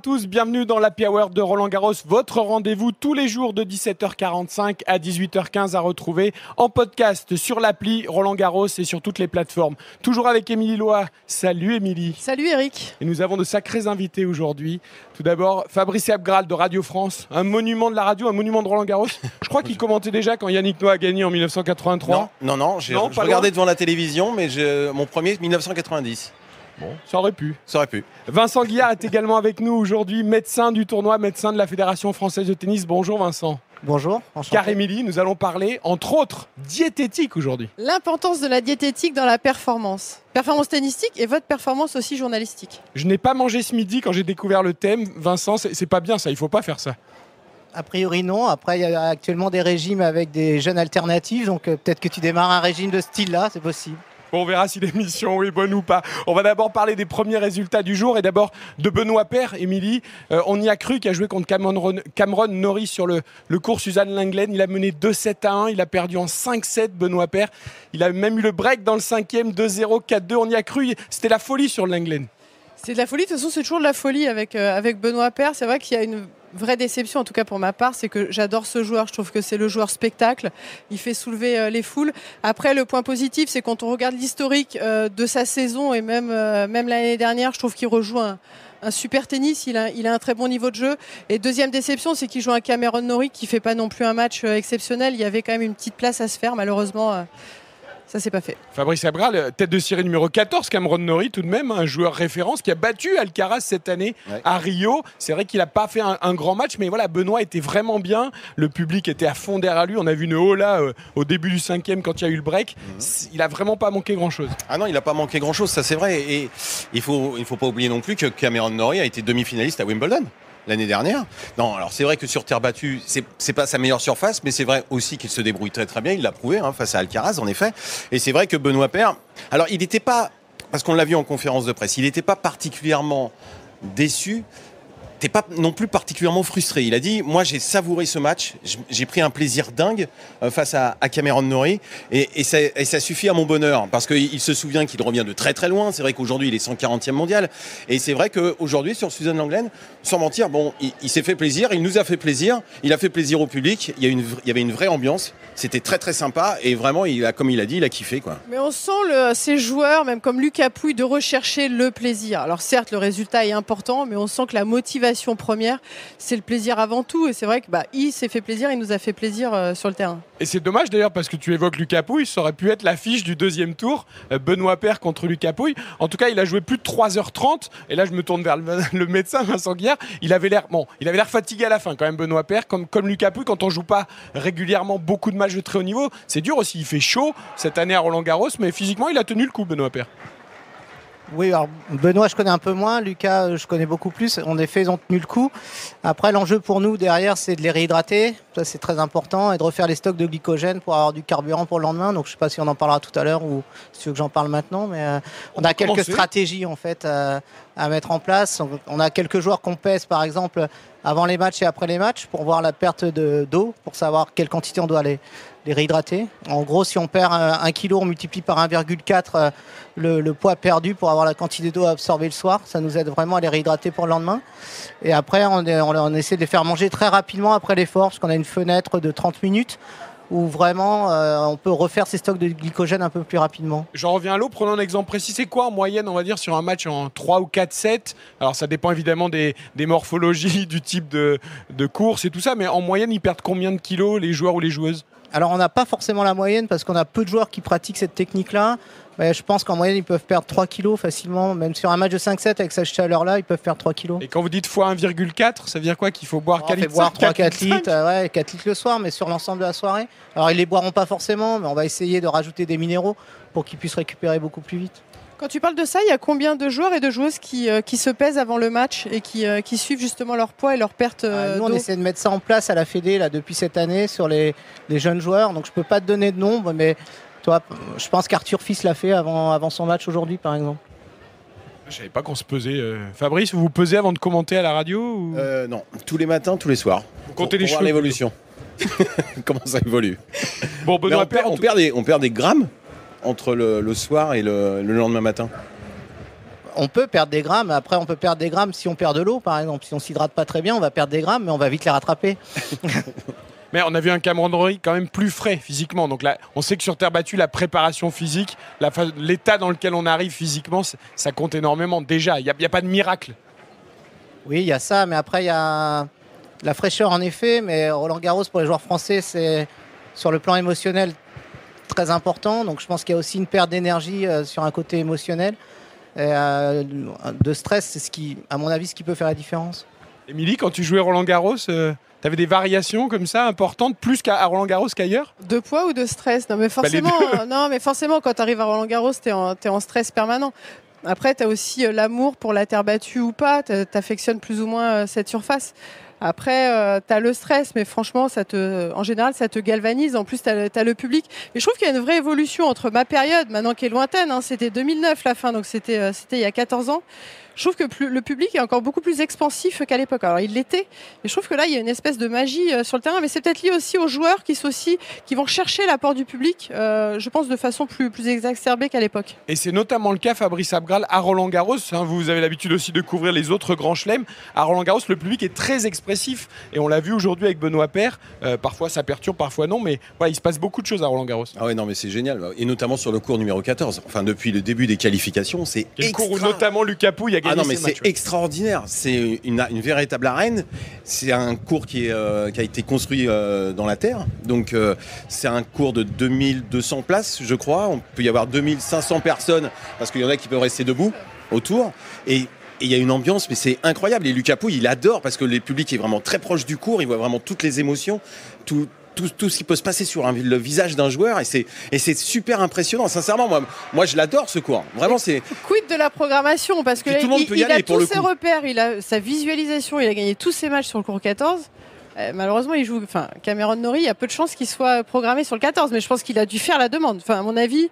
À tous, bienvenue dans l'Happy Hour de Roland Garros, votre rendez-vous tous les jours de 17h45 à 18h15 à retrouver en podcast sur l'appli Roland Garros et sur toutes les plateformes. Toujours avec Émilie Loa. Salut Émilie. Salut Eric. Et nous avons de sacrés invités aujourd'hui. Tout d'abord, Fabrice Abgral de Radio France, un monument de la radio, un monument de Roland Garros. Je crois qu'il commentait déjà quand Yannick Noah a gagné en 1983. Non, non, non, j'ai loin devant la télévision, mais je- mon premier 1990. Bon, ça aurait pu. Ça aurait pu. Vincent Guillard est également avec nous aujourd'hui, médecin du tournoi, médecin de la Fédération française de tennis. Bonjour Vincent. Bonjour, enchanté. Car Émilie, nous allons parler, entre autres, diététique aujourd'hui. L'importance de la diététique dans la performance. Performance tennistique et votre performance aussi journalistique. Je n'ai pas mangé ce midi quand j'ai découvert le thème. Vincent, c'est c'est pas bien ça, il faut pas faire ça. A priori non, après il y a actuellement des régimes avec des jeunes alternatives, donc euh, peut-être que tu démarres un régime de ce style-là, c'est possible. Bon, on verra si l'émission est bonne ou pas. On va d'abord parler des premiers résultats du jour et d'abord de Benoît Paire, Émilie. Euh, on y a cru qu'il a joué contre Cameron, Cameron Norrie sur le, cours Suzanne Lenglen. Il a mené 2-7 à 1, il a perdu en 5-7 Benoît Paire. Il a même eu le break dans le cinquième, 2-0, 4-2. On y a cru, c'était la folie sur le Lenglen. C'est de la folie, de toute façon c'est toujours de la folie avec, euh, avec Benoît Paire. C'est vrai qu'il y a une vraie déception, en tout cas pour ma part, c'est que j'adore ce joueur. Je trouve que c'est le joueur spectacle. Il fait soulever euh, les foules. Après, le point positif, c'est quand on regarde l'historique euh, de sa saison et même, euh, même l'année dernière, je trouve qu'il rejoue un, super tennis. Il a, un très bon niveau de jeu. Et deuxième déception, c'est qu'il joue un Cameron Norrie qui fait pas non plus un match exceptionnel. Il y avait quand même une petite place à se faire. Malheureusement, ça s'est pas fait. Fabrice Abral, euh, tête de série numéro 14, Cameron Norrie tout de même, un joueur référence qui a battu Alcaraz cette année Ouais. à Rio. C'est vrai qu'il n'a pas fait un, un grand match, mais voilà, Benoît était vraiment bien. Le public était à fond derrière lui. On a vu une hola euh, au début du cinquième quand il y a eu le break. C- Il a vraiment pas manqué grand-chose. Ah non, il n'a pas manqué grand-chose, ça c'est vrai. Et il faut, il faut pas oublier non plus que Cameron Norrie a été demi-finaliste à Wimbledon l'année dernière. Non, alors c'est vrai que sur terre battue, c'est pas sa meilleure surface, mais c'est vrai aussi qu'il se débrouille très très bien. Il l'a prouvé hein, face à Alcaraz, en effet. Et c'est vrai que Benoît Paire, alors il n'était pas, parce qu'on l'a vu en conférence de presse, il n'était pas particulièrement déçu. T'es pas non plus particulièrement frustré. Il a dit, moi j'ai savouré ce match, j'ai pris un plaisir dingue euh, face à, Cameron Norrie, et, ça, suffit à mon bonheur, parce qu'il il se souvient qu'il revient de très très loin. C'est vrai qu'aujourd'hui il est 140e mondial, et c'est vrai qu'aujourd'hui sur Suzanne Langlaine, sans mentir, bon, il, s'est fait plaisir, il nous a fait plaisir, il a fait plaisir au public. Il y, avait une vraie ambiance, c'était très très sympa, et vraiment, il a, comme il a dit, il a kiffé quoi. Mais on sent ces joueurs, même comme Lucas Pouille, de rechercher le plaisir. Alors certes, le résultat est important, mais on sent que la motivation première, c'est le plaisir avant tout. Et c'est vrai que bah, il s'est fait plaisir, il nous a fait plaisir euh, sur le terrain. Et c'est dommage d'ailleurs parce que tu évoques Lucas Pouille, ça aurait pu être l'affiche du deuxième tour, euh, Benoît Paire contre Lucas Pouille. En tout cas, il a joué plus de 3h30, et là je me tourne vers le, médecin Vincent Guillard, il avait l'air bon, il avait l'air fatigué à la fin quand même Benoît Paire, comme, comme Lucas Pouille, quand on joue pas régulièrement beaucoup de matchs de très haut niveau, c'est dur aussi, il fait chaud cette année à Roland Garros, mais physiquement il a tenu le coup Benoît Paire. Oui, alors Benoît je connais un peu moins, Lucas euh, je connais beaucoup plus, en effet ils ont tenu le coup. Après l'enjeu pour nous derrière c'est de les réhydrater, ça c'est très important, et de refaire les stocks de glycogène pour avoir du carburant pour le lendemain. Donc je sais pas si on en parlera tout à l'heure ou si tu veux que j'en parle maintenant, mais euh, on, On a quelques stratégies en fait euh, à mettre en place. On- On a quelques joueurs qu'on pèse par exemple avant les matchs et après les matchs pour voir la perte de- d'eau, pour savoir quelle quantité on doit les, les réhydrater. En gros, si on perd un kilo, on multiplie par 1,4 euh, le, le poids perdu pour avoir la quantité d'eau à absorber le soir. Ça nous aide vraiment à les réhydrater pour le lendemain. Et après, on essaie de les faire manger très rapidement après l'effort, parce qu'on a une fenêtre de 30 minutes où vraiment euh, on peut refaire ses stocks de glycogène un peu plus rapidement. J'en reviens à l'eau, prenons un exemple précis. C'est quoi en moyenne, on va dire, sur un match en 3 ou 4 sets? Alors ça dépend évidemment des, des morphologies, du type de, de course et tout ça, mais en moyenne, ils perdent combien de kilos, les joueurs ou les joueuses? Alors on n'a pas forcément la moyenne parce qu'on a peu de joueurs qui pratiquent cette technique-là. Je pense qu'en moyenne, ils peuvent perdre 3 kilos facilement. Même sur un match de 5-7 avec cette chaleur-là, ils peuvent perdre 3 kilos. Et quand vous dites fois 1,4, ça veut dire quoi Qu'il faut boire On 4 fait litres boire 5, 3-4 5? litres, euh, ouais, 4 litres le soir, mais sur l'ensemble de la soirée. Alors ils les boiront pas forcément, mais on va essayer de rajouter des minéraux pour qu'ils puissent récupérer beaucoup plus vite. Quand tu parles de ça, il y a combien de joueurs et de joueuses qui, euh, qui se pèsent avant le match et qui, euh, qui suivent justement leur poids et leur perte euh, Ah, Nous, on essaie de mettre ça en place à la Fédé là, depuis cette année sur les, les jeunes joueurs. Donc, je peux pas te donner de nombre, mais Toi, je pense qu'Arthur Fils l'a fait avant, avant son match aujourd'hui, par exemple. Je savais pas qu'on se pesait. euh. Fabrice, vous vous pesez avant de commenter à la radio ou... Euh, non, tous les matins, tous les soirs. Vous comptez Pour- les pour voir l'évolution. Comment ça évolue? Bon, Benoît on, perd, Paire, on, perd des, on perd des grammes entre le, le soir et le, le lendemain matin. On peut perdre des grammes, après on peut perdre des grammes si on perd de l'eau, par exemple. Si on s'hydrate pas très bien, on va perdre des grammes, mais on va vite les rattraper. Mais on a vu un Cameron quand même plus frais physiquement. Donc là, on sait que sur terre battue, la préparation physique, l'état dans lequel on arrive physiquement, ça compte énormément. Déjà, il n'y a, pas de miracle. Oui, il y a ça, mais après il y a la fraîcheur en effet, mais Roland Garros pour les joueurs français, c'est sur le plan émotionnel très important. Donc je pense qu'il y a aussi une perte d'énergie euh, sur un côté émotionnel. Et, euh, de stress, c'est ce qui, à mon avis, ce qui peut faire la différence. Émilie, quand tu jouais Roland Garros, tu avais des variations comme ça importantes, plus qu'à Roland Garros qu'ailleurs? De poids ou de stress? Non, mais forcément, euh, non, mais forcément, quand tu arrives à Roland Garros, tu es, en stress permanent. Après, tu as aussi euh, l'amour pour la terre battue ou pas. Tu affectionnes plus ou moins euh, cette surface. Après, tu as le stress, mais franchement, ça te, en général, ça te galvanise. En plus, tu as, le public. Et je trouve qu'il y a une vraie évolution entre ma période, maintenant qui est lointaine, hein, c'était 2009 la fin, donc c'était euh, c'était il y a 14 ans. Je trouve que plus- le public est encore beaucoup plus expansif qu'à l'époque. Alors, il l'était, et je trouve que là, il y a une espèce de magie euh, sur le terrain, mais c'est peut-être lié aussi aux joueurs qui, sont aussi, qui vont chercher l'apport du public, euh, je pense, de façon plus, plus exacerbée qu'à l'époque. Et c'est notamment le cas, Fabrice Abgral, à Roland Garros. hein, vous avez l'habitude aussi de couvrir les autres grands chelems. À Roland Garros, le public est très expressif. Et on l'a vu aujourd'hui avec Benoît Paire. Euh, parfois, ça perturbe, parfois non. Mais voilà, il se passe beaucoup de choses à Roland Garros. Ah ouais, non, mais c'est génial. Et notamment sur le cours numéro 14. Enfin, depuis le début des qualifications, c'est Quel cours où extra- notamment Lucas Pouille a Ah non, mais c'est extraordinaire. C'est une, une véritable arène. C'est un cours qui, est, euh, qui a été construit euh, dans la terre. Donc, euh, c'est un cours de 2200 places, je crois. On peut y avoir 2500 personnes parce qu'il y en a qui peuvent rester debout autour. Et et il y a une ambiance, mais c'est incroyable. Et Lucas Pouille, il adore parce que le public est vraiment très proche du cours. Il voit vraiment toutes les émotions, tout, tout, tout ce qui peut se passer sur un- le visage d'un joueur. Et c'est, et c'est super impressionnant. Sincèrement, moi, moi je l'adore ce cours. Vraiment, c'est. Quid de la programmation? Parce que tout le monde il, peut y il aller, a pour tous ses coup. repères, il a sa visualisation, il a gagné tous ses matchs sur le cours 14. Euh, malheureusement, il joue. Enfin, Cameron Norrie, il y a peu de chances qu'il soit programmé sur le 14, mais je pense qu'il a dû faire la demande. Enfin, à mon avis,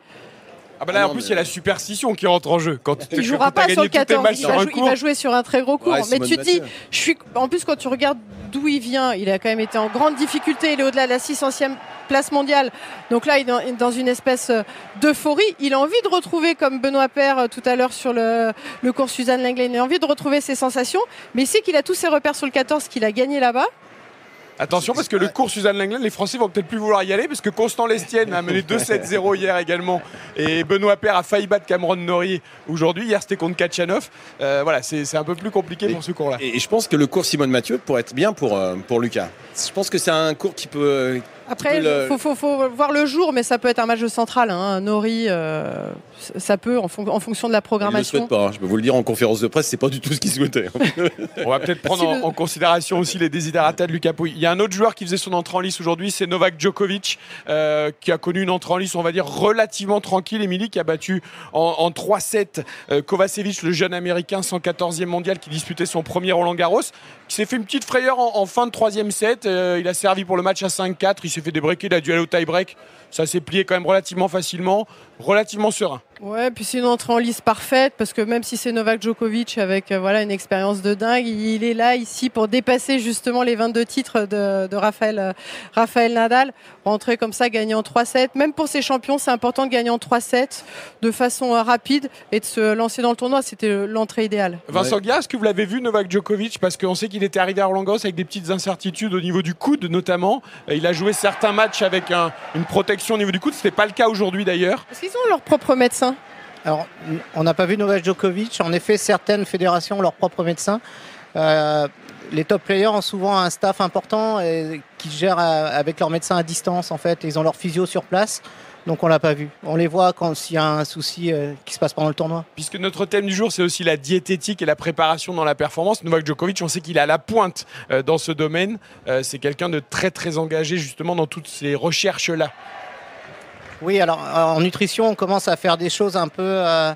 Ah bah là, Ah en plus, mais- il y a la superstition qui rentre en jeu. Quand tu il jouera pas sur le 14. matchs Il sur va, il va jouer sur un très gros cours. Ouais, mais tu te dis, je suis. En plus, quand tu regardes d'où il vient, il a quand même été en grande difficulté. Il est au-delà de la 600e place mondiale. Donc là, il est dans, une espèce euh, d'euphorie. Il a envie de retrouver, comme Benoît Paire euh, tout à l'heure sur le, le cours Suzanne Langley, il a envie de retrouver ses sensations. Mais il sait qu'il a tous ses repères sur le 14 qu'il a gagné là-bas. Attention parce que le cours Suzanne Lenglen, les Français vont peut-être plus vouloir y aller parce que Constant Lestienne a mené 2-7-0 hier également et Benoît Paire a failli battre Cameron Norrie aujourd'hui. Hier c'était contre Kachanov. Euh, voilà, c'est c'est un peu plus compliqué pour ce cours-là. Et, je pense que le cours Simone Mathieu pourrait être bien pour, euh, pour Lucas. Je pense que c'est un cours qui peut. Après, il faut, faut- faut voir le jour, mais ça peut être un match de central. Hein. Nori, euh, ça peut, en, fon- en fonction de la il ne le programmation. souhaite pas. hein. Je peux vous le dire en conférence de presse, c'est pas du tout ce qu'il souhaitait. hein. On va peut-être prendre Si en, le- en considération aussi les désidératas de Lucas Pouille. Il y a un autre joueur qui faisait son entrée en lice aujourd'hui, c'est Novak Djokovic, euh, qui a connu une entrée en lice, on va dire, relativement tranquille. Émilie, qui a battu en, en 3-7 euh, Kovacevic, le jeune américain 114e mondial qui disputait son premier Roland Garros, qui s'est fait une petite frayeur en, en fin de troisième set. Euh, il a servi pour le match à 5-4, il s'est fait débreaker, il a dû aller au tie-break. Ça s'est plié quand même relativement facilement, relativement serein. Ouais, puis c'est une entrée en lice parfaite parce que même si c'est Novak Djokovic avec euh, voilà une expérience de dingue, il est là ici pour dépasser justement les 22 titres de, de Raphaël, euh, Raphaël Nadal. Rentrer comme ça, gagner en 3-7. Même pour ces champions, c'est important de gagner en 3-7 de façon euh, rapide et de se lancer dans le tournoi. C'était l'entrée idéale. Vincent Guia, est-ce que vous l'avez vu Novak Djokovic? Parce qu'on sait qu'il était arrivé à Roland Garros avec des petites incertitudes au niveau du coude notamment. Il a joué certains matchs avec un- une protection au niveau du coude. Ce n'était pas le cas aujourd'hui d'ailleurs. Est-ce qu'ils ont leur propre médecin Alors, on n'a pas vu Novak Djokovic. En effet, certaines fédérations ont leurs propres médecins. Euh, les top players ont souvent un staff important et, qui gère euh, avec leurs médecins à distance. En fait, ils ont leur physio sur place. Donc, on l'a pas vu. On les voit quand s'il y a un souci euh, qui se passe pendant le tournoi. Puisque notre thème du jour, c'est aussi la diététique et la préparation dans la performance. Novak Djokovic, on sait qu'il est à la pointe dans ce domaine. C'est quelqu'un de très très engagé justement dans toutes ces recherches-là. Oui, alors euh, en nutrition, on commence à faire des choses un peu euh,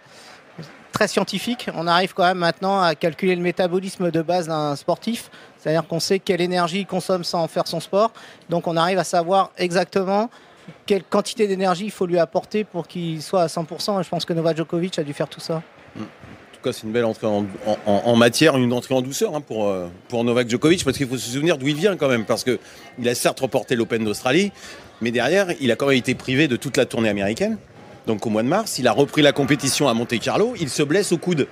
très scientifiques. On arrive quand même maintenant à calculer le métabolisme de base d'un sportif. C'est-à-dire qu'on sait quelle énergie il consomme sans faire son sport. Donc on arrive à savoir exactement quelle quantité d'énergie il faut lui apporter pour qu'il soit à 100%. Et je pense que Novak Djokovic a dû faire tout ça. En tout cas, c'est une belle entrée en, en- en- en matière, une entrée en douceur hein, pour, euh, pour Novak Djokovic, parce qu'il faut se souvenir d'où il vient quand même, parce qu'il a certes remporté l'Open d'Australie, mais derrière, il a quand même été privé de toute la tournée américaine. Donc au mois de mars, il a repris la compétition à Monte-Carlo, il se blesse au coude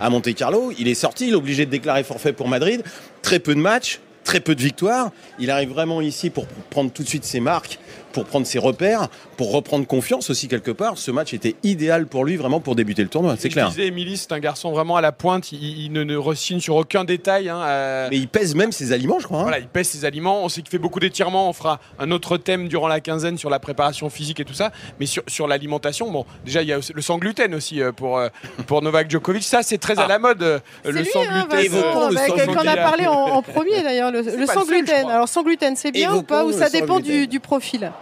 à Monte-Carlo, il est sorti, il est obligé de déclarer forfait pour Madrid, très peu de matchs, très peu de victoires, il arrive vraiment ici pour prendre tout de suite ses marques, pour prendre ses repères, pour reprendre confiance aussi quelque part. Ce match était idéal pour lui vraiment pour débuter le tournoi, c'est Je clair. disais, Émilie, c'est un garçon vraiment à la pointe. Il, il ne, ne rechigne sur aucun détail. hein, euh, Mais il pèse même ses aliments, je crois. hein. Voilà, il pèse ses aliments. On sait qu'il fait beaucoup d'étirements. On fera un autre thème durant la quinzaine sur la préparation physique et tout ça. Mais sur, sur l'alimentation, bon, déjà, il y a le sans gluten aussi euh, pour, euh, pour Novak Djokovic. Ça, c'est très à la mode, le lui, sans hein, gluten. Évoquons le bah, sans quelqu'un en a gluten. parlé en, en premier d'ailleurs, le, le je gluten. Alors sans gluten, c'est bien ou pas Ou ça dépend gluten. du, du profil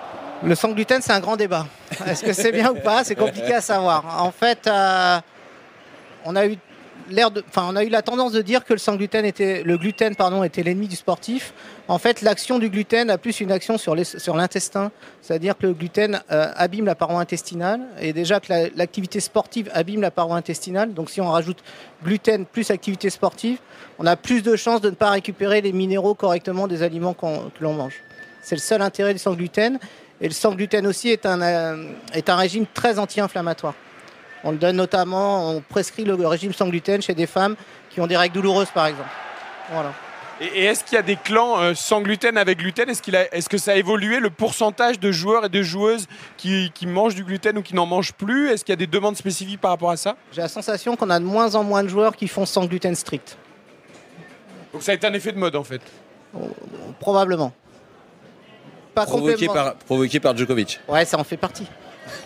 Le sans gluten, c'est un grand débat. Est-ce que c'est bien ou pas? C'est compliqué à savoir. En fait, euh, on a eu l'air enfin, on a eu la tendance de dire que le sans gluten était, le gluten pardon, était l'ennemi du sportif. En fait, l'action du gluten a plus une action sur l'intestin, c'est-à-dire que le gluten euh, abîme la paroi intestinale et déjà que la- l'activité sportive abîme la paroi intestinale. Donc, si on rajoute gluten plus activité sportive, on a plus de chances de ne pas récupérer les minéraux correctement des aliments que l'on mange. C'est le seul intérêt du sans gluten. Et le sans gluten aussi est un, euh, est un régime très anti-inflammatoire. On le donne notamment, on prescrit le régime sans gluten chez des femmes qui ont des règles douloureuses, par exemple. Voilà. Et, est-ce qu'il y a des clans euh, sans gluten avec gluten? Est-ce que ça a évolué le pourcentage de joueurs et de joueuses qui, qui mangent du gluten ou qui n'en mangent plus? Est-ce qu'il y a des demandes spécifiques par rapport à ça? J'ai la sensation qu'on a de moins en moins de joueurs qui font sans gluten strict. Donc ça a été un effet de mode en fait. Probablement. Pas Provoqué par, provoqué par Djokovic. Ouais, ça en fait partie.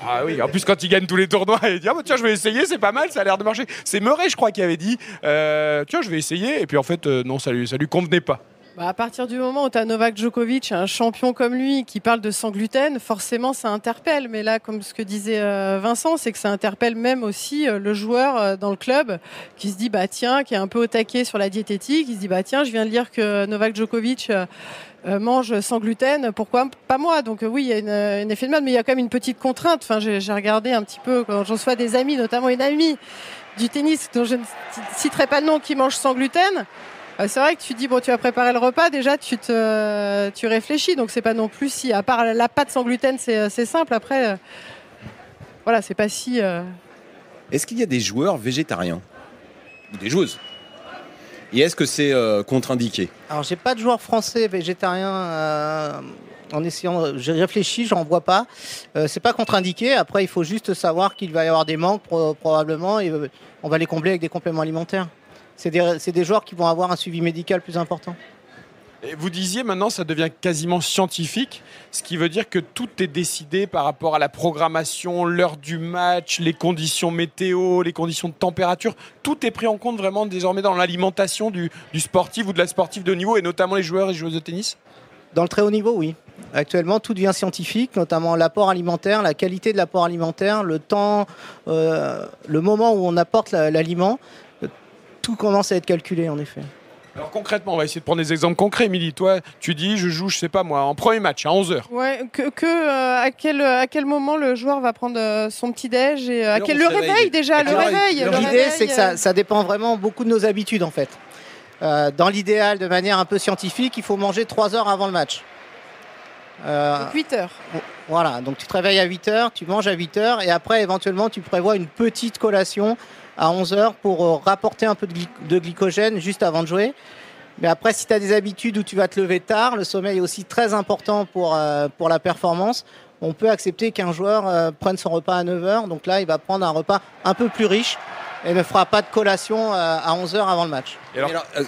Ah oui, en plus quand il gagne tous les tournois, il dit ah bah, tiens je vais essayer, c'est pas mal, ça a l'air de marcher. C'est Murray je crois qui avait dit euh, tiens je vais essayer et puis en fait euh, non ça lui, ça lui convenait pas. Bah, à partir du moment où tu as Novak Djokovic, un champion comme lui, qui parle de sans gluten, forcément ça interpelle. Mais là, comme ce que disait euh, Vincent, c'est que ça interpelle même aussi euh, le joueur euh, dans le club qui se dit bah tiens, qui est un peu au taquet sur la diététique, il se dit bah tiens, je viens de lire que Novak Djokovic mange sans gluten, pourquoi pas moi? Donc oui, il y a un effet de mode, mais il y a quand même une petite contrainte. Enfin, j'ai regardé un petit peu quand j'en reçois des amis, notamment une amie du tennis dont je ne citerai pas le nom qui mange sans gluten. Euh, C'est vrai que tu dis bon tu vas préparer le repas déjà tu te tu réfléchis donc c'est pas non plus si à part la pâte sans gluten c'est c'est simple après euh, voilà c'est pas si euh, Est-ce qu'il y a des joueurs végétariens? Ou des joueuses? Et est-ce que c'est euh, contre-indiqué? Alors, j'ai pas de joueur français végétarien. euh, en essayant, j'ai réfléchi, j'en vois pas. Euh, c'est pas contre-indiqué. Après, il faut juste savoir qu'il va y avoir des manques pro- probablement et euh, on va les combler avec des compléments alimentaires. C'est des, des joueurs qui vont avoir un suivi médical plus important. Et vous disiez maintenant ça devient quasiment scientifique, ce qui veut dire que tout est décidé par rapport à la programmation, l'heure du match, les conditions météo, les conditions de température. Tout est pris en compte vraiment désormais dans l'alimentation du, du sportif ou de la sportive de haut niveau et notamment les joueurs et joueuses de tennis? Dans le très haut niveau, oui. Actuellement, tout devient scientifique, notamment l'apport alimentaire, la qualité de l'apport alimentaire, le temps, euh, le moment où on apporte la- l'aliment. Tout commence à être calculé, en effet. Alors concrètement, on va essayer de prendre des exemples concrets. Émilie, toi, tu dis, je joue, je sais pas moi, en premier match à 11h. ouais que, que, euh, à quel à quel moment le joueur va prendre euh, son petit déj et euh, à quel heure le réveil déjà le réveil L'idée, c'est que ça, ça dépend vraiment beaucoup de nos habitudes, en fait. Euh, dans l'idéal, de manière un peu scientifique, il faut manger 3 heures avant le match. Euh, donc 8 heures Voilà, donc tu te réveilles à 8 heures, tu manges à 8 heures, et après, éventuellement, tu prévois une petite collation à 11 heures pour euh, rapporter un peu de, gly- de glycogène juste avant de jouer. Mais après, si tu as des habitudes où tu vas te lever tard, le sommeil est aussi très important pour, euh, pour la performance. On peut accepter qu'un joueur euh, prenne son repas à 9 heures, donc là, il va prendre un repas un peu plus riche et ne fera pas de collation euh, à 11 heures avant le match. Et alors- Et alors, euh, le,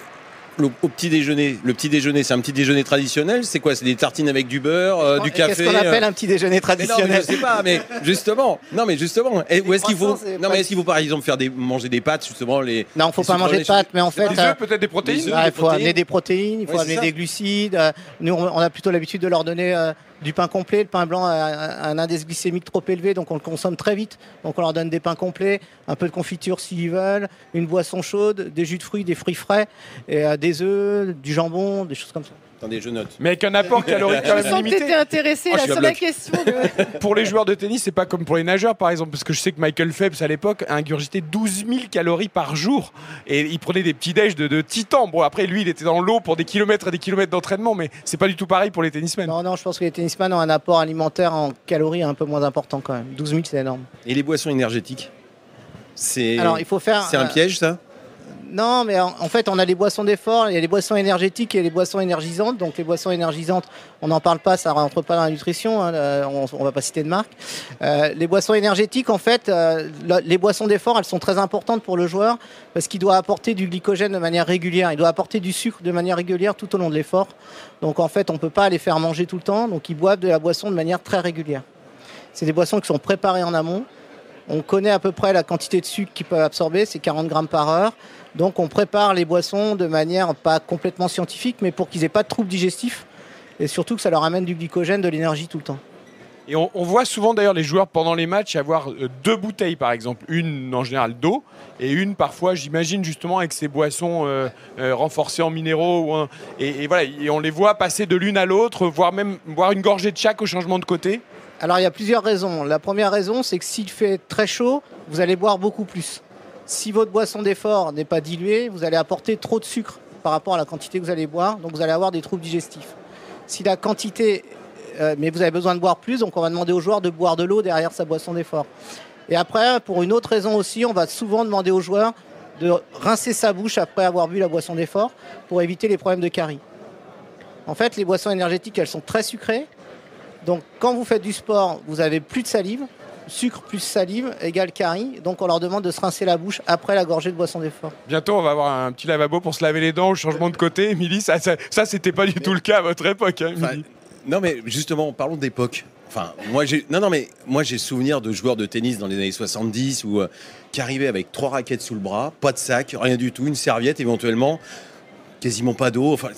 au petit déjeuner, le petit déjeuner, c'est un petit déjeuner traditionnel C'est quoi C'est des tartines avec du beurre, euh, du café Qu'est-ce qu'on appelle euh, un petit déjeuner mais non, mais traditionnel je sais pas, mais justement, non, mais justement, et- où est-ce qu'il faut, non, mais est-ce qu'il faut par exemple faire des, manger des pâtes justement les, Non, faut les pas manger de pâtes, mais en fait, euh, peut-être des protéines. Ouais, il faut protéines. amener des protéines, il faut Ouais, amener des glucides. Euh, Nous, on a plutôt l'habitude de leur donner du pain complet. Le pain blanc a un indice glycémique trop élevé, donc on le consomme très vite. Donc on leur donne des pains complets, un peu de confiture s'ils veulent, une boisson chaude, des jus de fruits, des fruits frais, et euh, des œufs, du jambon, des choses comme ça. Attendez, je note. Mais avec un apport calorique quand Je même sens que limité. t'étais intéressé Oh, je là, sur la question. de- Pour les joueurs de tennis, c'est pas comme pour les nageurs par exemple, parce que je sais que Michael Phelps à l'époque ingurgitait 12 000 calories par jour et il prenait des petits déj de, de titan. Bon, après lui, il était dans l'eau pour des kilomètres et des kilomètres d'entraînement, mais c'est pas du tout pareil pour les tennismen. Non, non, je pense que les tennisman ont un apport alimentaire en calories un peu moins important quand même. 12 000, c'est énorme. Et les boissons énergétiques? C'est Alors, il faut faire. c'est un euh, piège, ça? Non, mais en, fait, on a les boissons d'effort, il y a les boissons énergétiques et les boissons énergisantes. Donc, les boissons énergisantes, on n'en parle pas, ça rentre pas dans la nutrition, hein, on, on va pas citer de marque. Euh, les boissons énergétiques, en fait, euh, les boissons d'effort, elles sont très importantes pour le joueur parce qu'il doit apporter du glycogène de manière régulière, il doit apporter du sucre de manière régulière tout au long de l'effort. Donc, en fait, on peut pas les faire manger tout le temps, donc ils boivent de la boisson de manière très régulière. C'est des boissons qui sont préparées en amont. On connaît à peu près la quantité de sucre qu'ils peuvent absorber, c'est 40 grammes par heure. Donc on prépare les boissons de manière pas complètement scientifique, mais pour qu'ils aient pas de troubles digestifs et surtout que ça leur amène du glycogène, de l'énergie tout le temps. Et on, on voit souvent d'ailleurs les joueurs pendant les matchs avoir euh, deux bouteilles par exemple, une en général d'eau et une parfois, j'imagine justement avec ces boissons euh, euh, renforcées en minéraux. ou en- et, et voilà, et on les voit passer de l'une à l'autre, voire même boire une gorgée de chaque au changement de côté. Alors il y a plusieurs raisons. La première raison, c'est que s'il fait très chaud, vous allez boire beaucoup plus. Si votre boisson d'effort n'est pas diluée, vous allez apporter trop de sucre par rapport à la quantité que vous allez boire, donc vous allez avoir des troubles digestifs. Si la quantité, euh, mais vous avez besoin de boire plus, donc on va demander aux joueurs de boire de l'eau derrière sa boisson d'effort. Et après, pour une autre raison aussi, on va souvent demander aux joueurs de rincer sa bouche après avoir bu la boisson d'effort pour éviter les problèmes de carie. En fait, les boissons énergétiques, elles sont très sucrées. Donc, quand vous faites du sport, vous avez plus de salive. Sucre plus salive égale carie. Donc, on leur demande de se rincer la bouche après la gorgée de boisson d'effort. Bientôt, on va avoir un petit lavabo pour se laver les dents au changement de côté. Émilie, ça, ça, ça, c'était pas du tout le cas à votre époque. hein, Enfin, non, mais justement, parlons d'époque. Enfin, moi j'ai non non mais moi j'ai souvenir de joueurs de tennis dans les années 70 où euh, qui arrivaient avec trois raquettes sous le bras, pas de sac, rien du tout, une serviette éventuellement, quasiment pas d'eau. Enfin,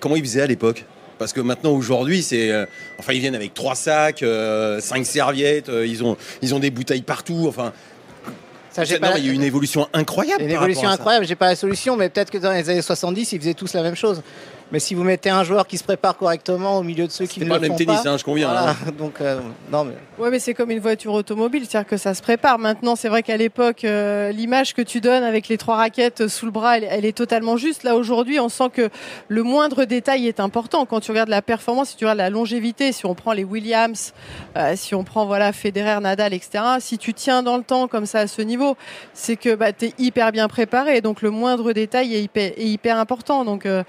comment ils faisaient à l'époque? Parce que maintenant aujourd'hui c'est euh, enfin ils viennent avec trois sacs, euh, cinq serviettes, euh, ils ont ils ont des bouteilles partout. Enfin, Ça, j'ai non, il y a eu une évolution incroyable. une par évolution incroyable. J'ai pas la solution, mais peut-être que dans les années 70, ils faisaient tous la même chose. Mais si vous mettez un joueur qui se prépare correctement au milieu de ceux qui C'est ne pas le le même font tennis, pas, hein, je conviens. voilà. hein. Donc, euh, non, mais Ouais, mais c'est comme une voiture automobile, c'est-à-dire que ça se prépare. Maintenant, c'est vrai qu'à l'époque, euh, l'image que tu donnes avec les trois raquettes sous le bras, elle, elle est totalement juste. Là, aujourd'hui, on sent que le moindre détail est important. Quand tu regardes la performance, si tu regardes la longévité, si on prend les Williams, euh, si on prend voilà Federer, Nadal, etc. Si tu tiens dans le temps comme ça à ce niveau, c'est que bah, tu es hyper bien préparé. Donc le moindre détail est hyper, est hyper important. Donc euh,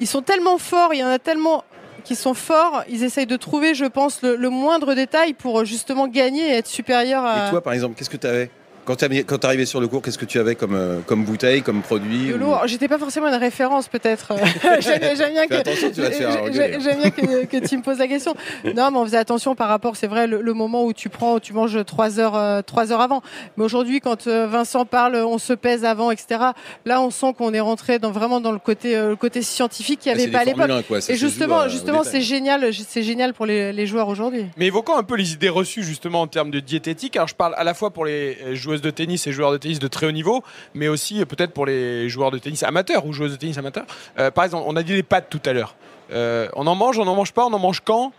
ils sont tellement forts, il y en a tellement qui sont forts, ils essayent de trouver, je pense, le, moindre détail pour justement gagner et être supérieur à Et toi, par exemple, qu'est-ce que tu avais Quand tu arrivais sur le cours, qu'est-ce que tu avais comme, euh, comme bouteille, comme produit de ou- l'eau. Alors, J'étais pas forcément une référence, peut-être. j'aime bien Fais que attention, tu vas te faire bien que, que tu me poses la question. Non, mais on faisait attention par rapport, c'est vrai, le, le moment où tu prends, tu manges trois heures, euh, trois heures avant. Mais aujourd'hui, quand euh, Vincent parle, on se pèse avant, etc. Là, on sent qu'on est rentré dans vraiment dans le côté, euh, le côté scientifique qu'il n'y Ah, avait pas à l'époque. Formule 1, quoi, ça Et justement, justement, c'est génial, c'est génial pour les, les joueurs aujourd'hui. Mais évoquons un peu les idées reçues justement en termes de diététique. Alors je parle à la fois pour les euh, joueuses de tennis et joueurs de tennis de très haut niveau, mais aussi euh, peut-être pour les joueurs de tennis amateurs ou joueuses de tennis amateurs. Euh, par exemple, on a dit les pâtes tout à l'heure. Euh, on en mange, on n'en mange pas, on en mange quand?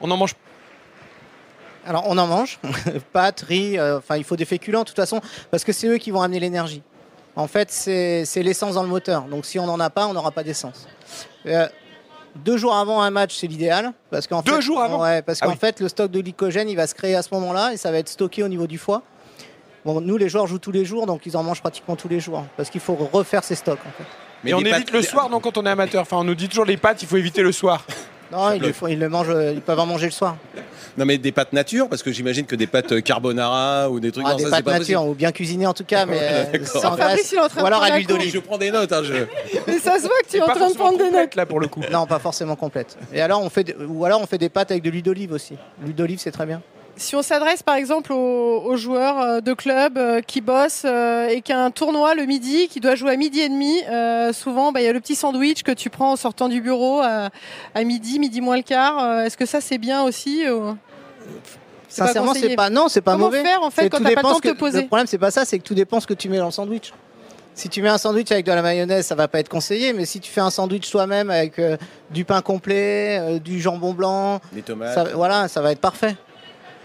On en mange. Alors on en mange, pâtes, riz, euh, enfin il faut des féculents de toute façon, parce que c'est eux qui vont amener l'énergie. En fait, c'est c'est l'essence dans le moteur. Donc si on n'en a pas, on n'aura pas d'essence. Euh, deux jours avant un match, c'est l'idéal. Parce qu'en Deux fait, jours avant? Ouais, parce Ah qu'en oui. fait, le stock de glycogène, il va se créer à ce moment-là et ça va être stocké au niveau du foie. Bon, nous, les joueurs jouent tous les jours, donc ils en mangent pratiquement tous les jours. Parce qu'il faut refaire ces stocks, en fait. Mais on des évite pâtes- le soir, non, quand on est amateur. Enfin, on nous dit toujours les pâtes, il faut éviter le soir. Non, ils le, font- ils le mangent, euh, ils peuvent en manger le soir. Non, mais des pâtes nature, parce que j'imagine que des pâtes euh, carbonara ou des trucs Ah, comme des ça, c'est pâtes pas nature, ou bien cuisinées en tout cas, mais euh, D'accord. sans Fabrice, graisse. il est en train Ou de alors à l'huile d'olive. Je prends des notes. Hein, je... Mais ça se voit que tu es en train de forcément prendre des notes. là pour le coup. Non, pas forcément complète. Et alors on fait, des- ou alors on fait des pâtes avec de l'huile d'olive aussi. L'huile d'olive, c'est très bien. Si on s'adresse par exemple aux, aux joueurs euh, de club euh, qui bossent euh, et qui a un tournoi le midi, qui doit jouer à midi et demi, euh, souvent bah, il y a le petit sandwich que tu prends en sortant du bureau à, à midi, midi moins le quart. Est-ce que ça c'est bien aussi ou- Sincèrement, c'est pas non, c'est pas Comment mauvais. faire en fait quand tout t'as pas le dépend temps ce de te que- poser? Le problème, c'est pas ça, c'est que tout dépend ce que tu mets dans le sandwich. Si tu mets un sandwich avec de la mayonnaise, ça va pas être conseillé, mais si tu fais un sandwich toi-même avec euh, du pain complet, euh, du jambon blanc, Les tomates. ça, voilà, ça va être parfait.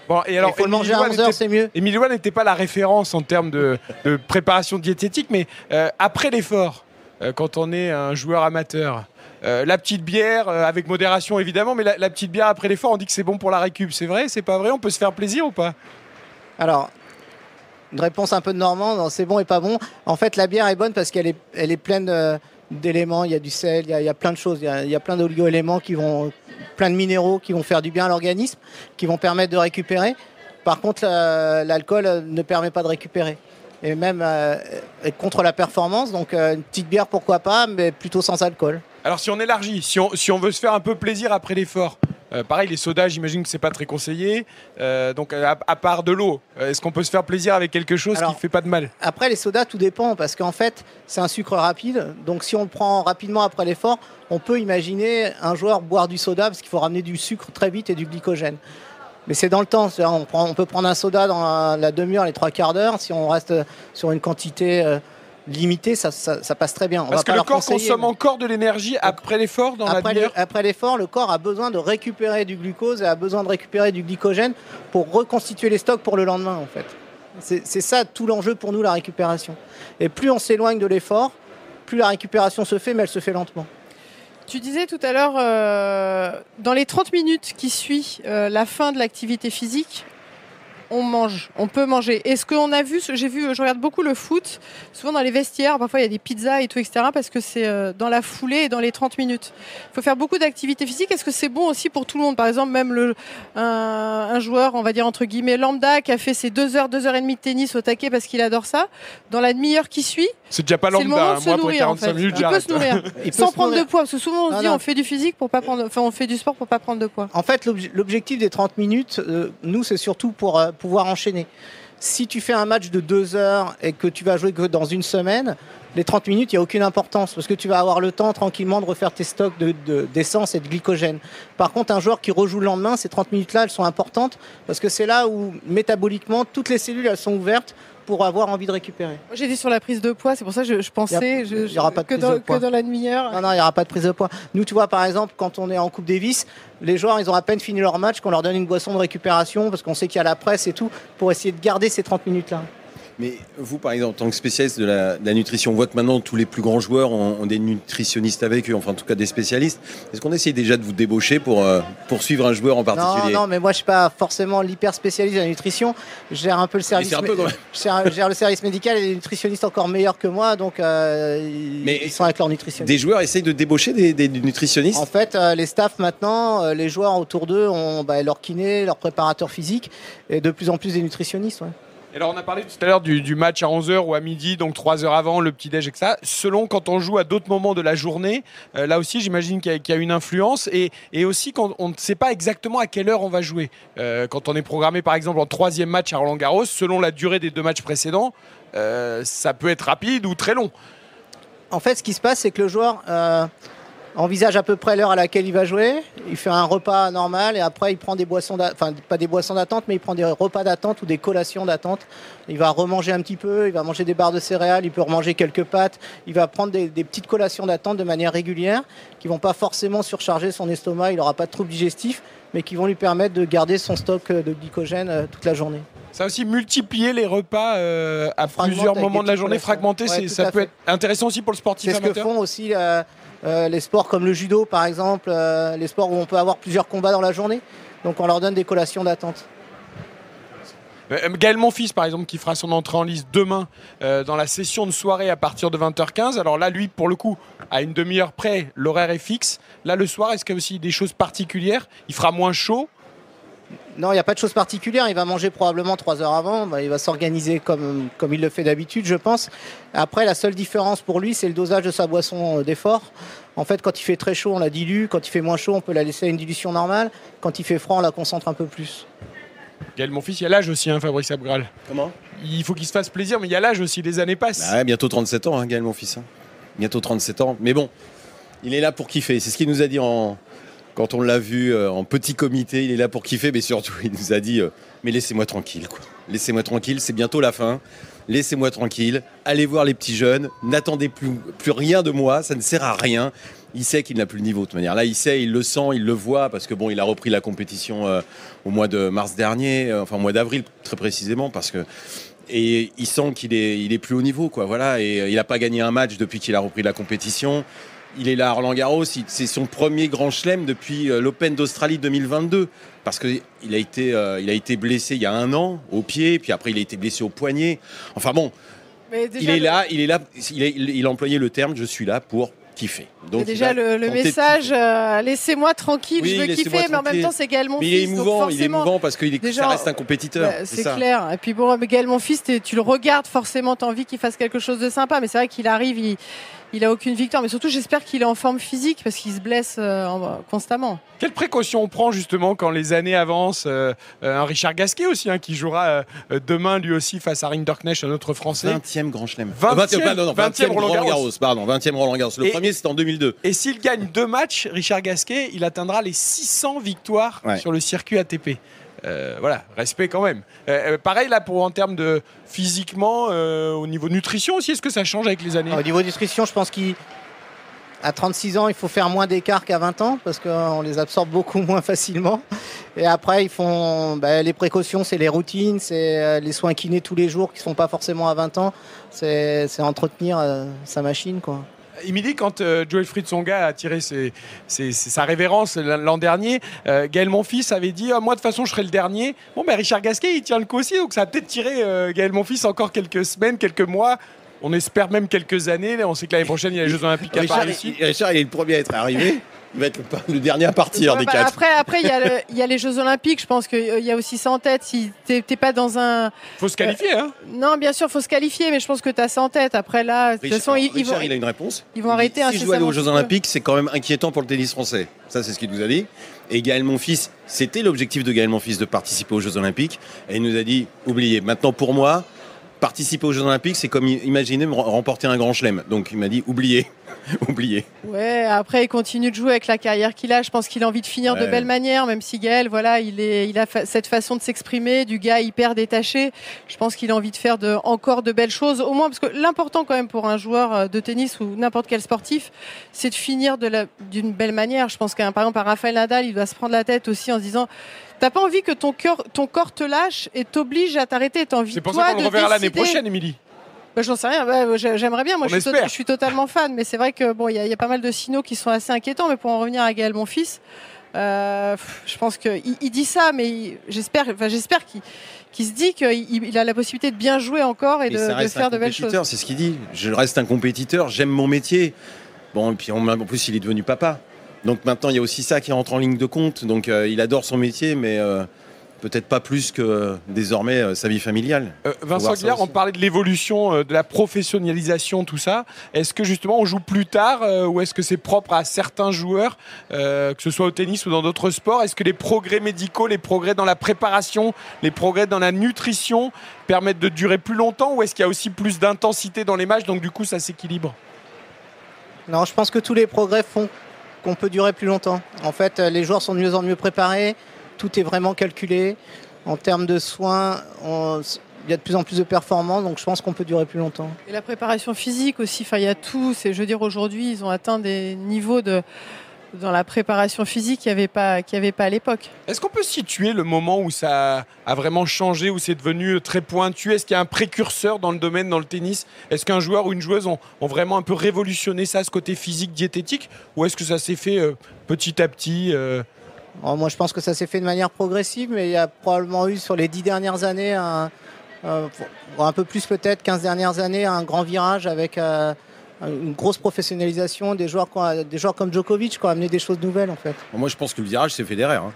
Bon, et alors, Il faut le manger à Emilio 11 heures, n'était- c'est mieux. Emilio n'était pas la référence en termes de, de préparation diététique, mais euh, après l'effort, euh, quand on est un joueur amateur, euh, la petite bière, avec modération évidemment, mais la, la petite bière après l'effort, on dit que c'est bon pour la récup. C'est vrai, c'est pas vrai On peut se faire plaisir ou pas? Alors, une réponse un peu de Normand, c'est bon et pas bon. En fait, la bière est bonne parce qu'elle est, elle est pleine d'éléments. Il y a du sel, il y a, plein de choses. Il y a, plein d'oligo-éléments qui vont, plein de minéraux qui vont faire du bien à l'organisme, qui vont permettre de récupérer. Par contre, la- l'alcool euh, ne permet pas de récupérer. Et même euh, contre la performance. Donc, euh, une petite bière, pourquoi pas, mais plutôt sans alcool. Alors si on élargit, si on veut se faire un peu plaisir après l'effort, euh, pareil, les sodas, j'imagine que c'est pas très conseillé. Euh, donc à, à part de l'eau, euh, est-ce qu'on peut se faire plaisir avec quelque chose Alors, qui fait pas de mal? Après, les sodas, tout dépend parce qu'en fait, c'est un sucre rapide. Donc, si on le prend rapidement après l'effort, on peut imaginer un joueur boire du soda parce qu'il faut ramener du sucre très vite et du glycogène. Mais c'est dans le temps. On, prend- on peut prendre un soda dans la, la demi-heure, les trois quarts d'heure. Si on reste sur une quantité limitée, ça, ça- ça passe très bien. On Parce va que pas le corps consomme mais- encore de l'énergie après l'effort dans la après, le- après l'effort, le corps a besoin de récupérer du glucose et a besoin de récupérer du glycogène pour reconstituer les stocks pour le lendemain, en fait. C'est c'est ça tout l'enjeu pour nous, la récupération. Et plus on s'éloigne de l'effort, plus la récupération se fait, mais elle se fait lentement. Tu disais tout à l'heure, euh, dans les 30 minutes qui suivent euh, la fin de l'activité physique, on mange, on peut manger. Est-ce qu'on a vu, j'ai vu, je regarde beaucoup le foot, souvent dans les vestiaires, parfois il y a des pizzas et tout, etc., parce que c'est euh, dans la foulée et dans les 30 minutes. Il faut faire beaucoup d'activités physiques. Est-ce que c'est bon aussi pour tout le monde? Par exemple, même le, un, un joueur, on va dire entre guillemets, lambda, qui a fait ses 2 heures, 2 heures et demie de tennis au taquet parce qu'il adore ça, dans la demi-heure qui suit, C'est déjà pas lambda. Moi, en 45 fait. minutes, Il peut se nourrir. Il peut Sans se prendre de poids, parce que souvent on se dit non. on fait du physique pour pas prendre, enfin on fait du sport pour pas prendre de poids. En fait, l'obj- l'objectif des 30 minutes, euh, nous, c'est surtout pour euh, pouvoir enchaîner. Si tu fais un match de 2 heures et que tu vas jouer que dans une semaine, les 30 minutes, il n'y a aucune importance parce que tu vas avoir le temps tranquillement de refaire tes stocks de- de- d'essence et de glycogène. Par contre, un joueur qui rejoue le lendemain, ces 30 minutes-là, elles sont importantes parce que c'est là où métaboliquement, toutes les cellules, elles sont ouvertes pour avoir envie de récupérer. Moi, J'étais sur la prise de poids, c'est pour ça que je, je pensais je- il y aura pas de que, prise dans, de poids. que dans la demi-heure. Non, non, il n'y aura pas de prise de poids. Nous, tu vois, par exemple, quand on est en Coupe Davis, les joueurs, ils ont à peine fini leur match, qu'on leur donne une boisson de récupération, parce qu'on sait qu'il y a la presse et tout, pour essayer de garder ces 30 minutes-là. Mais vous, par exemple, en tant que spécialiste de la, de la nutrition, on voit que maintenant tous les plus grands joueurs ont, ont des nutritionnistes avec eux, enfin en tout cas des spécialistes. Est-ce qu'on essaye déjà de vous débaucher pour euh, poursuivre un joueur en particulier? non, mais moi, je suis pas forcément l'hyper spécialiste de la nutrition. Je gère un peu le service. c'est un peu quand même. je gère, je gère le service médical et les nutritionnistes encore meilleurs que moi, donc euh, ils, Mais ils sont avec leur nutritionniste. Des joueurs essayent de débaucher des, des nutritionnistes? En fait, euh, les staffs maintenant, euh, les joueurs autour d'eux ont bah, leur kiné, leur préparateur physique et de plus en plus des nutritionnistes. ouais. Alors on a parlé tout à l'heure du, match à 11h ou à midi, donc 3 heures avant, le petit-déj et. Selon quand on joue à d'autres moments de la journée, euh, là aussi j'imagine qu'il y, a- une influence. Et, aussi quand on ne sait pas exactement à quelle heure on va jouer. Euh, quand on est programmé par exemple en troisième match à Roland Garros, selon la durée des deux matchs précédents, euh, ça peut être rapide ou très long. En fait, ce qui se passe, c'est que le joueur envisage à peu près l'heure à laquelle il va jouer. Il fait un repas normal et après, il prend des boissons, enfin pas des boissons d'attente, mais il prend des repas d'attente ou des collations d'attente. Il va remanger un petit peu, il va manger des barres de céréales, il peut remanger quelques pâtes. Il va prendre des, des petites collations d'attente de manière régulière qui vont pas forcément surcharger son estomac. Il n'aura pas de troubles digestifs, mais qui vont lui permettre de garder son stock euh, de glycogène euh, toute la journée. Ça aussi, multiplier les repas euh, à plusieurs moments de la journée, fragmentés, Ouais, ça peut être intéressant aussi pour le sportif C'est ce que font aussi euh, euh, les sports comme le judo, par exemple, euh, les sports où on peut avoir plusieurs combats dans la journée. Donc on leur donne des collations d'attente. Euh, Gaël Monfils, par exemple, qui fera son entrée en liste demain dans la session de soirée à partir de 20h15. Alors là, lui, pour le coup, à une demi-heure près, l'horaire est fixe. Là, le soir, est-ce qu'il y a aussi des choses particulières? Il fera moins chaud Non, il n'y a pas de chose particulière. Il va manger probablement trois heures avant. Bah, il va s'organiser comme, comme il le fait d'habitude, je pense. Après, la seule différence pour lui, c'est le dosage de sa boisson euh, d'effort. En fait, quand il fait très chaud, on la dilue. Quand il fait moins chaud, on peut la laisser à une dilution normale. Quand il fait froid, on la concentre un peu plus. Gaël Monfils, il y a l'âge aussi, hein, Fabrice Abgral. Comment? Il faut qu'il se fasse plaisir, mais il y a l'âge aussi, les années passent. Bah ouais, Bientôt 37 ans, hein, Gaël, mon fils. hein. Bientôt 37 ans. Mais bon, il est là pour kiffer. C'est ce qu'il nous a dit en, quand on l'a vu euh, en petit comité, il est là pour kiffer, mais surtout, il nous a dit euh, Mais laissez-moi tranquille, quoi. Laissez-moi tranquille, c'est bientôt la fin. Laissez-moi tranquille. Allez voir les petits jeunes. N'attendez plus, rien de moi. Ça ne sert à rien. Il sait qu'il n'a plus le niveau de toute manière. Là, il sait, il le sent, il le voit parce que bon, il a repris la compétition euh, au mois de mars dernier, enfin au mois d'avril très précisément, parce que et il sent qu'il est, plus haut niveau, quoi. Voilà, et il n'a pas gagné un match depuis qu'il a repris la compétition. Il est là à Roland Garros, c'est son premier grand chelem depuis euh, l'Open d'Australie 2022, parce que il a été, euh, il a été blessé il y a un an au pied, puis après il a été blessé au poignet. Enfin bon, Mais il est là, il est là, il a, il a employé le terme "je suis là pour kiffer". Donc déjà, le, message, euh, laissez-moi tranquille, Oui, je veux kiffer, mais en même temps, c'est Gaël mon Mais il est fils. émouvant, il est émouvant parce que ça reste un compétiteur. Bah, c'est clair. Et puis bon, Gaël, mon fils, tu le regardes forcément, t'as envie qu'il fasse quelque chose de sympa. Mais c'est vrai qu'il arrive, il, il a aucune victoire. Mais surtout, j'espère qu'il est en forme physique parce qu'il se blesse euh, en- constamment. Quelles précautions on prend justement quand les années avancent euh, euh, Un Richard Gasquet aussi, hein, qui jouera euh, demain lui aussi face à Rinderknecht, un autre Français. 20e Grand Chelem. 20e, Ah, non, non, 20e 20e Roland Garros. Pardon, 20e Roland Garros. Le Et- premier, c'était en 2002. Et s'il gagne deux matchs, Richard Gasquet, il atteindra les 600 victoires Ouais. sur le circuit ATP. Euh, voilà, respect quand même. Euh, euh, pareil là pour en termes de physiquement, au niveau nutrition aussi, est-ce que ça change avec les années? Au niveau nutrition, je pense qu'à 36 ans, il faut faire moins d'écart qu'à 20 ans parce qu'on les absorbe beaucoup moins facilement. Et après, ils font bah, les précautions, c'est les routines, c'est les soins kinés tous les jours qui ne se font pas forcément à 20 ans. C'est entretenir sa machine. Émilie, quand euh, Joel Fritzonga a tiré ses- ses- ses- sa révérence l'an dernier, euh, Gaël Monfils avait dit Ah, Moi, de toute façon, je serai le dernier. Bon, ben Richard Gasquet, il tient le coup aussi, donc ça a peut-être tiré euh, Gaël Monfils encore quelques semaines, quelques mois. On espère même quelques années. Là, on sait que l'année prochaine, il y a les Jeux Olympiques à Paris Richard, il est le premier à être arrivé. Il va être le, le dernier à partir Ouais, des bah, quatre. après, après, il y, a le- il y a les Jeux Olympiques. Je pense qu'il y a aussi ça en tête. Si t'es pas dans un, faut se qualifier. Hein. non, bien sûr, faut se qualifier, mais je pense que tu as ça en tête. Après là, de toute Richard, façon, ils, Richard, vont. il a une réponse. ils vont arrêter Si je dois aller aux Jeux. Olympiques, c'est quand même inquiétant pour le tennis français. Ça, c'est ce qu'il nous a dit. Et Gaël Monfils, c'était l'objectif de Gaël Monfils de participer aux Jeux Olympiques. Et il nous a dit oubliez, maintenant pour moi, participer aux Jeux Olympiques, c'est comme imaginer remporter un grand chelem. Donc il m'a dit oubliez, oubliez. Ouais, après il continue de jouer avec la carrière qu'il a. Je pense qu'il a envie de finir de belle manière, même si Gaël, voilà, il, est, il a fa- cette façon de s'exprimer, du gars hyper détaché. Je pense qu'il a envie de faire de, encore de belles choses, au moins parce que l'important quand même pour un joueur euh, de tennis ou n'importe quel sportif, c'est de finir d'une belle manière. Je pense qu'un par exemple, un Rafael Nadal, il doit se prendre la tête aussi en se disant. T'as pas envie que ton cœur, ton corps te lâche et t'oblige à t'arrêter. T'as envie C'est pour toi ça qu'on le de reverra l'année décider. prochaine, Émilie. Bah, J'en sais rien, Bah, j'ai- j'aimerais bien. Moi, On je suis, espère. tota- je suis totalement fan, mais c'est vrai que bon, il y, a- il y a pas mal de signaux qui sont assez inquiétants. Mais pour en revenir à Gaël, mon fils, euh, pff, je pense qu'il il dit ça, mais il- j'espère, enfin, j'espère qu'il qu'il se dit qu'il il a la possibilité de bien jouer encore et de, ça de reste faire de belles choses. compétiteur, c'est ce qu'il dit. Je reste un compétiteur, j'aime mon métier. Bon, et puis en en plus, il est devenu papa. Donc maintenant, il y a aussi ça qui rentre en ligne de compte. Donc euh, il adore son métier, mais euh, peut-être pas plus que euh, désormais euh, sa vie familiale. Euh, Vincent Guillard, on parlait de l'évolution, euh, de la professionnalisation, tout ça. Est-ce que justement on joue plus tard euh, ou est-ce que c'est propre à certains joueurs, euh, que ce soit au tennis ou dans d'autres sports? Est-ce que les progrès médicaux, les progrès dans la préparation, les progrès dans la nutrition permettent de durer plus longtemps ou est-ce qu'il y a aussi plus d'intensité dans les matchs donc du coup ça s'équilibre? Non, je pense que tous les progrès font qu'on peut durer plus longtemps. En fait, euh, les joueurs sont de mieux en mieux préparés, tout est vraiment calculé. En termes de soins, il y a de plus en plus de performances, donc je pense qu'on peut durer plus longtemps. Et la préparation physique aussi, il y a tout. Je veux dire, aujourd'hui, ils ont atteint des niveaux de, dans la préparation physique qu'il n'y avait, pas- y avait pas à l'époque. Est-ce qu'on peut situer le moment où ça a vraiment changé, où c'est devenu très pointu? Est-ce qu'il y a un précurseur dans le domaine, dans le tennis? Est-ce qu'un joueur ou une joueuse ont, ont vraiment un peu révolutionné ça, ce côté physique, diététique? Ou est-ce que ça s'est fait euh, petit à petit euh, Alors, moi, je pense que ça s'est fait de manière progressive, mais il y a probablement eu sur les dix dernières années, un, euh, un peu plus peut-être, 15 dernières années, un grand virage avec euh, une grosse professionnalisation des joueurs, des joueurs comme Djokovic qui ont amené des choses nouvelles en fait. Moi, je pense que le virage, c'est Federer. Hein.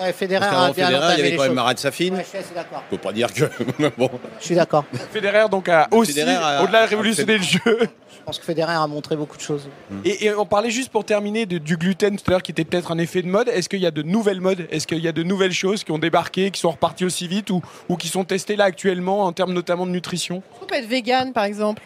Ouais, Federer Parce a bien Federer, il y avait quand même. Marat Safin. Ouais, je suis d'accord. On peut pas dire que. bon. Je suis d'accord. Federer donc a aussi, au-delà de a révolutionner le jeu. Je pense que Federer a montré beaucoup de choses. Et, et on parlait juste pour terminer de- du gluten tout à l'heure qui était peut-être un effet de mode. Est-ce qu'il y a de nouvelles modes? Est-ce qu'il y a de nouvelles choses qui ont débarqué, qui sont reparties aussi vite ou, ou qui sont testées là actuellement en termes notamment de nutrition? On peut être vegan, par exemple.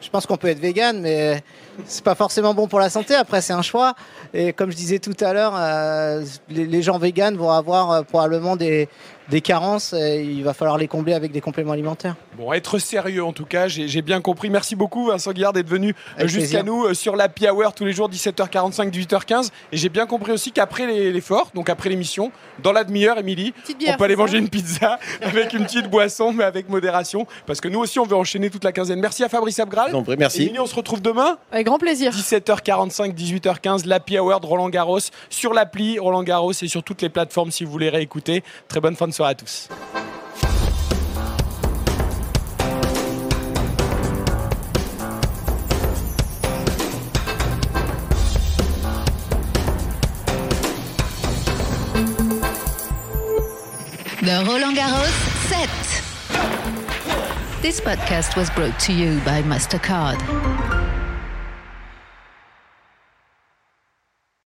Je pense qu'on peut être vegan, mais c'est pas forcément bon pour la santé. Après, c'est un choix. Et comme je disais tout à l'heure, euh, les, les gens véganes vont avoir euh, probablement des, des carences. Et il va falloir les combler avec des compléments alimentaires. Bon, être sérieux en tout cas, j'ai bien compris. Merci beaucoup Vincent Guillard d'être venu euh, jusqu'à nous euh, sur l'Happy Hour tous les jours 17h45, 18h15. Et j'ai bien compris aussi qu'après les- l'effort, donc après l'émission, dans la demi-heure, Émilie, on peut aller manger une pizza avec une petite boisson, mais avec modération. Parce que nous aussi, on veut enchaîner toute la quinzaine. Merci à Fabrice Abgral. Non, merci. Émilie, on se retrouve demain Avec grand plaisir. 17h45, 18h15, l'Happy Hour de Roland Garros sur l'appli Roland Garros et sur toutes les plateformes si vous voulez réécouter. Très bonne fin de soirée à tous. The Roland Garros set. This podcast was brought to you by MasterCard.